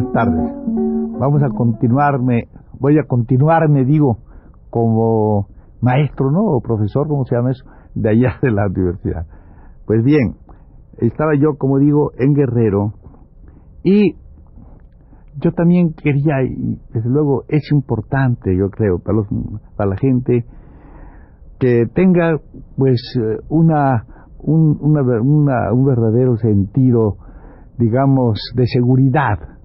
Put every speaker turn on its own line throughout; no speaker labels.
Buenas tardes. Vamos a continuarme, voy a continuarme, digo, como maestro, ¿no? O profesor, como se llama eso, de allá de la universidad. Pues bien, estaba yo, como digo, en Guerrero y yo también quería, y desde luego es importante, yo creo, para, los, para la gente que tenga pues una, un, un verdadero sentido, digamos, de seguridad,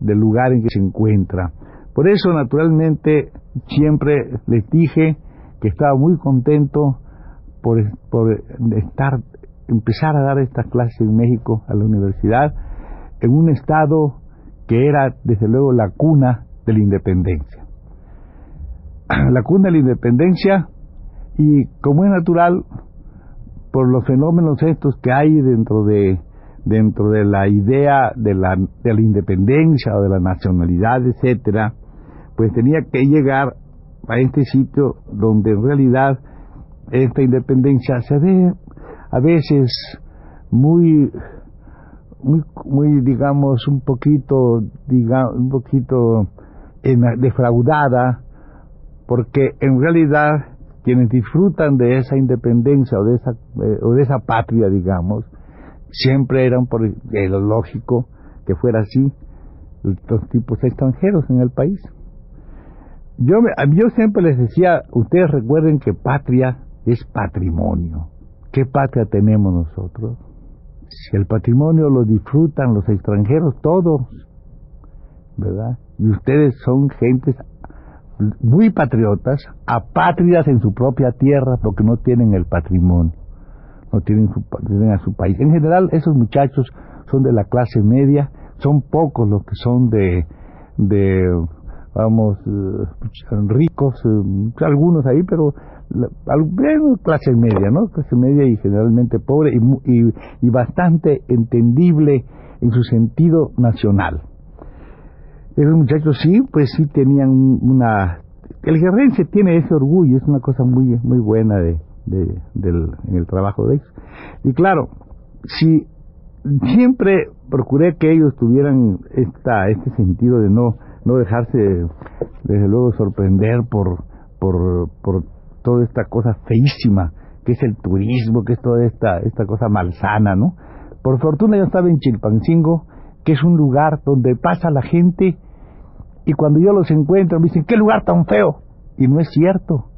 del lugar en que se encuentra. Por eso, naturalmente, siempre les dije que estaba muy contento por, por estar, empezar a dar estas clases en México a la universidad en un estado que era desde luego la cuna de la independencia. La cuna de la independencia y como es natural por los fenómenos estos que hay dentro de dentro de la idea de la, de la independencia o de la nacionalidad, etcétera, pues tenía que llegar a este sitio donde en realidad esta independencia se ve a veces muy muy, digamos, un poquito, digamos, un poquito defraudada, porque en realidad quienes disfrutan de esa independencia o de esa, eh, o de esa patria, digamos, siempre eran por lo lógico que fuera así los tipos extranjeros en el país. Yo, yo siempre les decía, ustedes recuerden que patria es patrimonio. ¿Qué patria tenemos nosotros? Si el patrimonio lo disfrutan los extranjeros todos, ¿verdad? Y ustedes son gentes muy patriotas, apátridas en su propia tierra porque no tienen el patrimonio, no tienen, su, tienen a su país. En general, esos muchachos son de la clase media, son pocos los que son de, de vamos, eh, ricos, eh, algunos ahí, pero clase media, ¿no? Clase media y generalmente pobre y, y, bastante entendible en su sentido nacional. Esos muchachos sí, pues sí tenían una... El guerrense tiene ese orgullo, es una cosa muy muy buena de, del, en el trabajo de ellos. Y claro, si siempre procuré que ellos tuvieran esta, este sentido de no, no dejarse, desde luego, sorprender por, por, por toda esta cosa feísima que es el turismo, que es toda esta, esta cosa malsana, ¿no? Por fortuna yo estaba en Chilpancingo, que es un lugar donde pasa la gente y cuando yo los encuentro me dicen, ¿qué lugar tan feo? Y no es cierto.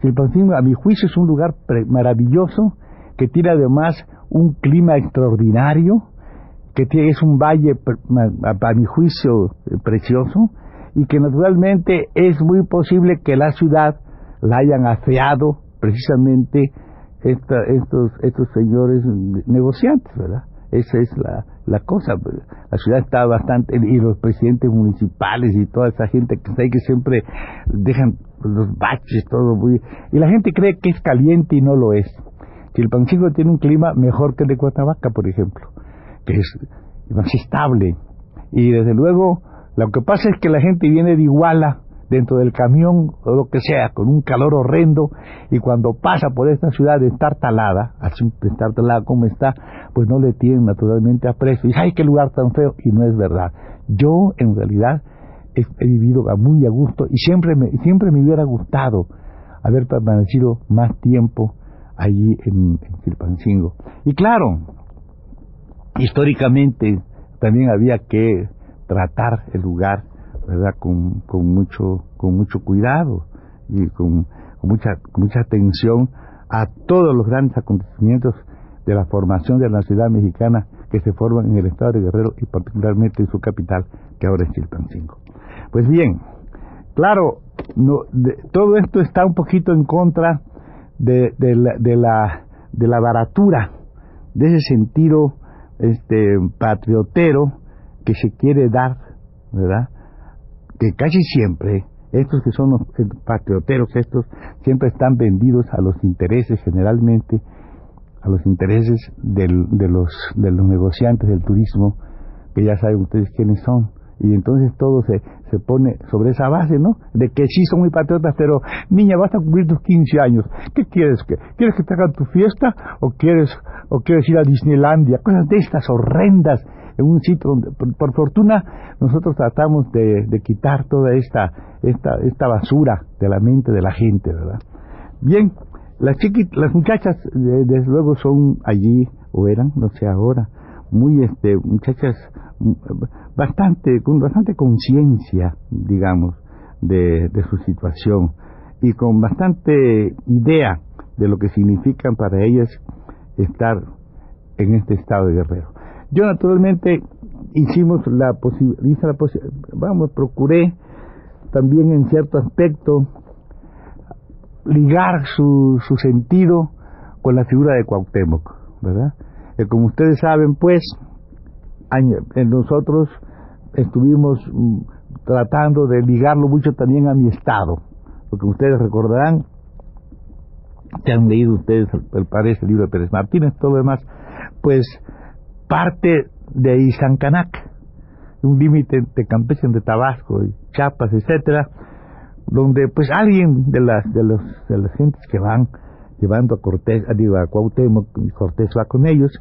Chilpancingo, a mi juicio, es un lugar maravilloso, que tiene además un clima extraordinario, que tiene, es un valle, a mi juicio, precioso, y que naturalmente es muy posible que la ciudad la hayan afeado precisamente estos, estos señores negociantes, ¿verdad? Esa es la, la cosa. La ciudad está bastante, y los presidentes municipales y toda esa gente que que siempre dejan los baches, todo muy... Y la gente cree que es caliente y no lo es. Pancico tiene un clima mejor que el de Cuernavaca, por ejemplo, que es más estable. Y desde luego, lo que pasa es que la gente viene de Iguala dentro del camión o lo que sea, con un calor horrendo, y cuando pasa por esta ciudad de estar talada, así de estar talada como está, pues no le tienen naturalmente aprecio. Y ay, qué lugar tan feo, y no es verdad. Yo, en realidad, he, vivido muy a gusto y siempre me, siempre me hubiera gustado haber permanecido más tiempo allí en, en Y claro, históricamente también había que tratar el lugar ¿verdad? Con, con, mucho, con mucho cuidado y con, mucha, mucha atención a todos los grandes acontecimientos de la formación de la ciudad mexicana que se forman en el estado de Guerrero y particularmente en su capital, que ahora es Chilpancingo. Pues bien, claro, no, todo esto está un poquito en contra de, la, de, la, de la baratura, de ese sentido este, patriotero que se quiere dar, ¿verdad? Que casi siempre, estos que son los patrioteros, estos siempre están vendidos a los intereses generalmente, a los intereses del, de, los, de los negociantes del turismo, que ya saben ustedes quiénes son y entonces todo se, se pone sobre esa base, ¿no? De que sí son muy patriotas, pero niña, vas a cumplir tus 15 años, ¿qué quieres? que ¿Quieres que te hagan tu fiesta o quieres, o quieres ir a Disneylandia? Cosas de estas horrendas en un sitio donde, por, fortuna, nosotros tratamos de, quitar toda esta, esta, esta basura de la mente de la gente, ¿verdad? Bien, las, chiquit, las muchachas, desde luego, son allí, o eran, no sé ahora, muy, este, muchachas bastante, con bastante conciencia, digamos, de, de su situación y con bastante idea de lo que significan para ellas estar en este estado de guerrero. Yo naturalmente hicimos la posibilidad, vamos, procuré también en cierto aspecto ligar su, su sentido con la figura de Cuauhtémoc, ¿verdad? Que como ustedes saben, pues, nosotros estuvimos mm, tratando de ligarlo mucho también a mi estado, porque ustedes recordarán, que han leído ustedes, parece, el libro de Pérez Martínez, todo lo demás, pues parte de Izancanac, un límite de Campeche, de Tabasco, y Chiapas, etcétera, donde pues alguien de las de los de las gentes que van llevando a Cortés, digo, a Cuauhtémoc, y Cortés va con ellos,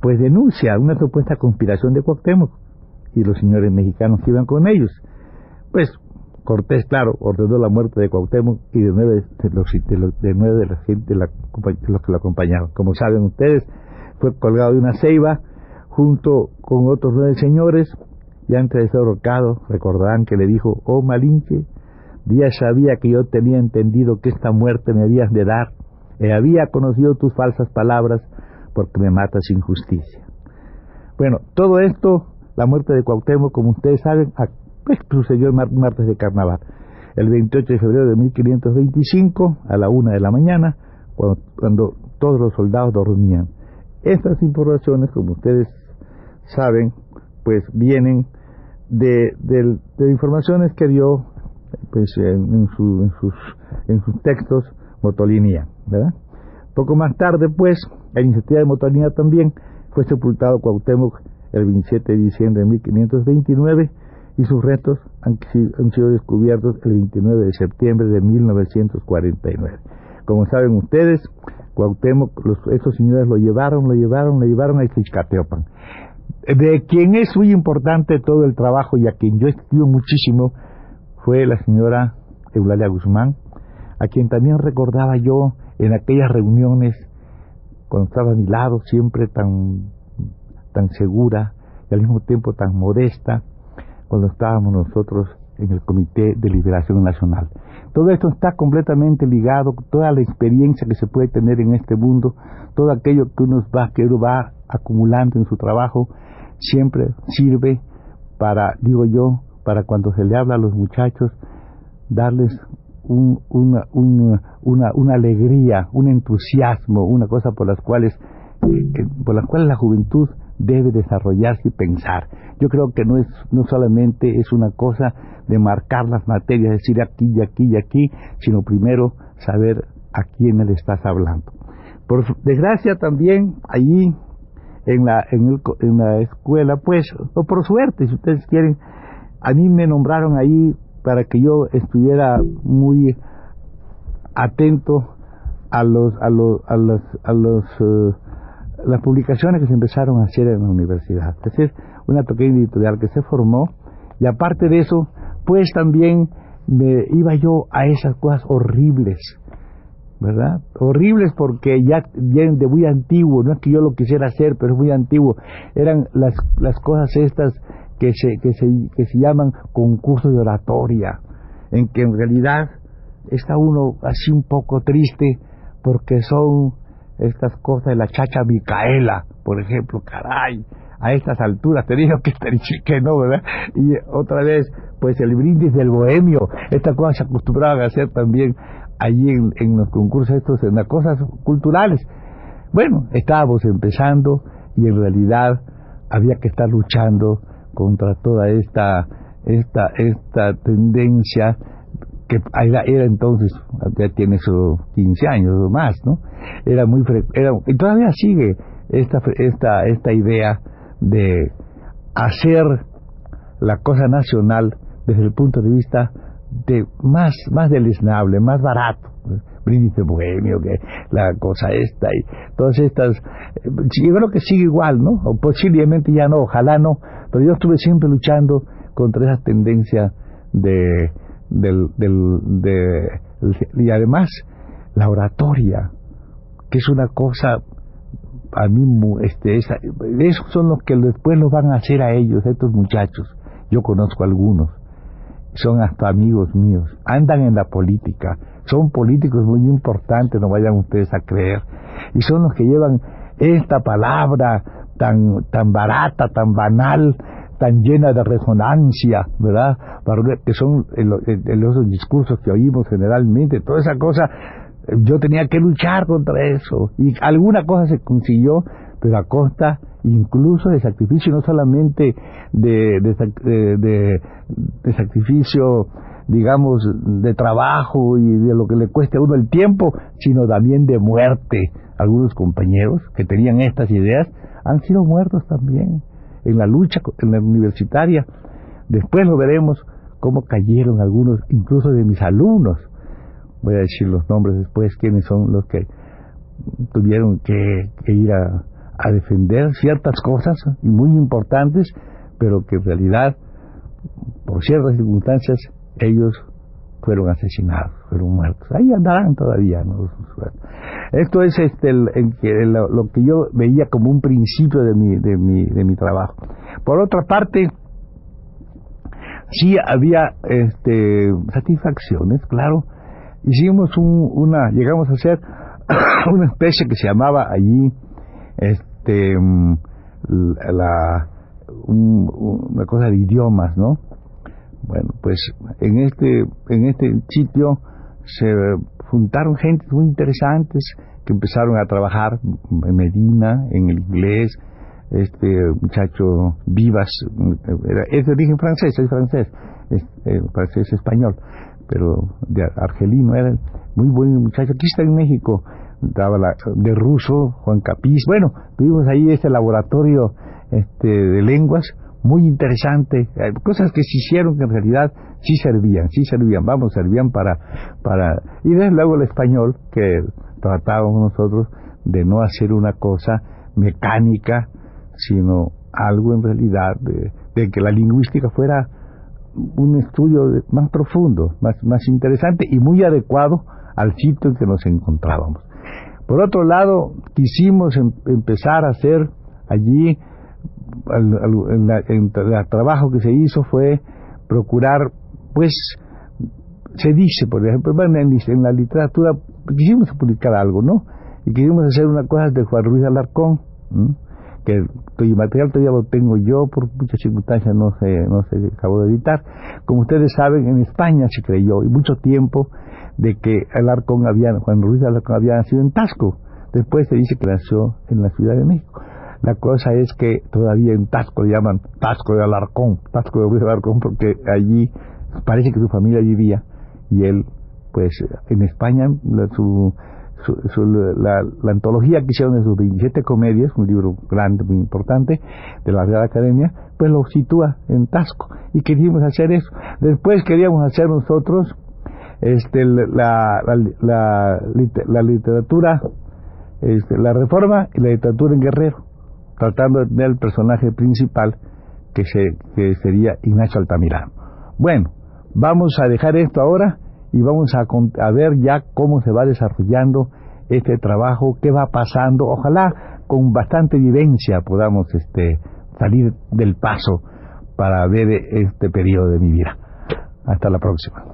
pues denuncia una supuesta conspiración de Cuauhtémoc y los señores mexicanos que iban con ellos. Pues Cortés, claro, ordenó la muerte de Cuauhtémoc y de nueve de los, de, nueve de la gente, de, los que lo acompañaron. Como saben ustedes, fue colgado de una ceiba junto con otros nueve señores y antes de ser ahorcado, recordarán que le dijo, oh Malinche, ya sabía que yo tenía entendido que esta muerte me habías de dar, y había conocido tus falsas palabras, porque me mata sin justicia. Bueno, todo esto, la muerte de Cuauhtémoc, como ustedes saben, pues, sucedió el martes de carnaval, el 28 de febrero de 1525, a la una de la mañana, cuando, todos los soldados dormían. Estas informaciones, como ustedes saben, pues vienen de, informaciones que dio pues, en, sus, en sus textos Motolinía, ¿verdad? Poco más tarde, pues, a iniciativa de Motolinía también, fue sepultado Cuauhtémoc el 27 de diciembre de 1529 y sus restos han, sido descubiertos el 29 de septiembre de 1949. Como saben ustedes, Cuauhtémoc, los, estos señores lo llevaron, lo llevaron, lo llevaron a Ixcateopan. De quien es muy importante todo el trabajo y a quien yo escribo muchísimo fue la señora Eulalia Guzmán, a quien también recordaba yo en aquellas reuniones cuando estaba a mi lado, siempre tan, tan segura y al mismo tiempo tan modesta, cuando estábamos nosotros en el Comité de Liberación Nacional. Todo esto está completamente ligado, toda la experiencia que se puede tener en este mundo, todo aquello que uno va, que uno va acumulando en su trabajo, siempre sirve para, digo yo, para cuando se le habla a los muchachos, darles una, una, una, alegría, un entusiasmo, una cosa por las cuales por las cuales la juventud debe desarrollarse y pensar. Yo creo que no es no solamente es una cosa de marcar las materias, decir aquí y aquí y aquí, sino primero saber a quién le estás hablando. Por desgracia también allí en la en, el, en la escuela, pues, o por suerte, si ustedes quieren, a mí me nombraron ahí para que yo estuviera muy atento a los a los a los a los eh, las publicaciones que se empezaron a hacer en la universidad. Es decir, una pequeña editorial que se formó y aparte de eso, pues también me iba yo a esas cosas horribles, ¿verdad? Horribles porque ya vienen de muy antiguo, no es que yo lo quisiera hacer, pero es muy antiguo. Eran las, las cosas estas que se, que se, que se llaman concursos de oratoria, en que en realidad está uno así un poco triste porque son estas cosas de la chacha Micaela, por ejemplo, caray, a estas alturas, te digo que, que no, ¿verdad? Y otra vez, pues el brindis del bohemio, esta cosa se acostumbraban a hacer también allí en, los concursos estos, en las cosas culturales. Bueno, estábamos empezando y en realidad había que estar luchando contra toda esta esta esta tendencia que era, era entonces ya tiene sus 15 años o más no era muy era y todavía sigue esta esta esta idea de hacer la cosa nacional desde el punto de vista de más más deleznable más barato Brindis Bohemio, que la cosa esta y todas estas. Eh, yo creo que sigue igual, ¿no? O posiblemente ya no, ojalá no, pero yo estuve siempre luchando contra esa tendencia de, del, del, de, y además la oratoria, que es una cosa a mí, este, esa, esos son los que después los van a hacer a ellos, estos muchachos. Yo conozco algunos, son hasta amigos míos, andan en la política, son políticos muy importantes, no vayan ustedes a creer, y son los que llevan esta palabra tan, tan barata, tan banal, tan llena de resonancia, ¿verdad? Que son los discursos que oímos generalmente, toda esa cosa, yo tenía que luchar contra eso, y alguna cosa se consiguió, pero a costa incluso de sacrificio, no solamente de, de, sacrificio digamos, de trabajo y de lo que le cueste a uno el tiempo, sino también de muerte. Algunos compañeros que tenían estas ideas han sido muertos también en la lucha en la universitaria. Después lo veremos cómo cayeron algunos, incluso de mis alumnos. Voy a decir los nombres después, quiénes son los que tuvieron que, ir a, a defender ciertas cosas y muy importantes, pero que en realidad, por ciertas circunstancias, ellos fueron asesinados, fueron muertos. Ahí andarán todavía. ¿no? Esto es este, lo, que yo veía como un principio de mi, de, mi, de mi trabajo. Por otra parte, sí había este, satisfacciones, claro. Hicimos un, una, llegamos a hacer una especie que se llamaba allí, este, mm, la, una cosa de idiomas, ¿no? Bueno, pues en este, en este sitio se juntaron gente muy interesantes que empezaron a trabajar en Medina, en el inglés, este muchacho Vivas, es de origen francés, es francés, es eh, francés español, pero de argelino era muy buen muchacho, aquí está en México, daba la, de ruso, Juan Capiz, bueno, tuvimos ahí este laboratorio este, de lenguas, muy interesante, cosas que se hicieron que en realidad sí servían, sí servían, vamos, servían para, para, y desde luego el español, que tratábamos nosotros de no hacer una cosa mecánica, sino algo en realidad de, que la lingüística fuera un estudio más profundo, más, más interesante y muy adecuado al sitio en que nos encontrábamos. Por otro lado, quisimos em, empezar a hacer allí el, trabajo que se hizo fue procurar, pues, se dice, por ejemplo, en, la literatura, quisimos publicar algo, ¿no? Y quisimos hacer una cosa de Juan Ruiz Alarcón, que el material todavía lo tengo yo, por muchas circunstancias no se, no se acabó de editar. Como ustedes saben, en España se creyó, y mucho tiempo, de que Alarcón había, Juan Ruiz Alarcón había nacido en Tasco. Después se dice que nació en la Ciudad de México. La cosa es que todavía en Tasco le llaman Tasco de Alarcón, Tasco de Alarcón, porque allí parece que su familia vivía y él, pues en España, la, su, la, antología que hicieron de sus 27 comedias, un libro grande, muy importante, de la Real Academia, pues lo sitúa en Tasco. Y queríamos hacer eso. Después queríamos hacer nosotros este, la, la, la literatura, este, la reforma y la literatura en Guerrero tratando de tener el personaje principal que, se, que sería Ignacio Altamirano. Bueno, vamos a dejar esto ahora y vamos a, a ver ya cómo se va desarrollando este trabajo, qué va pasando. Ojalá con bastante vivencia podamos este, salir del paso para ver este periodo de mi vida. Hasta la próxima.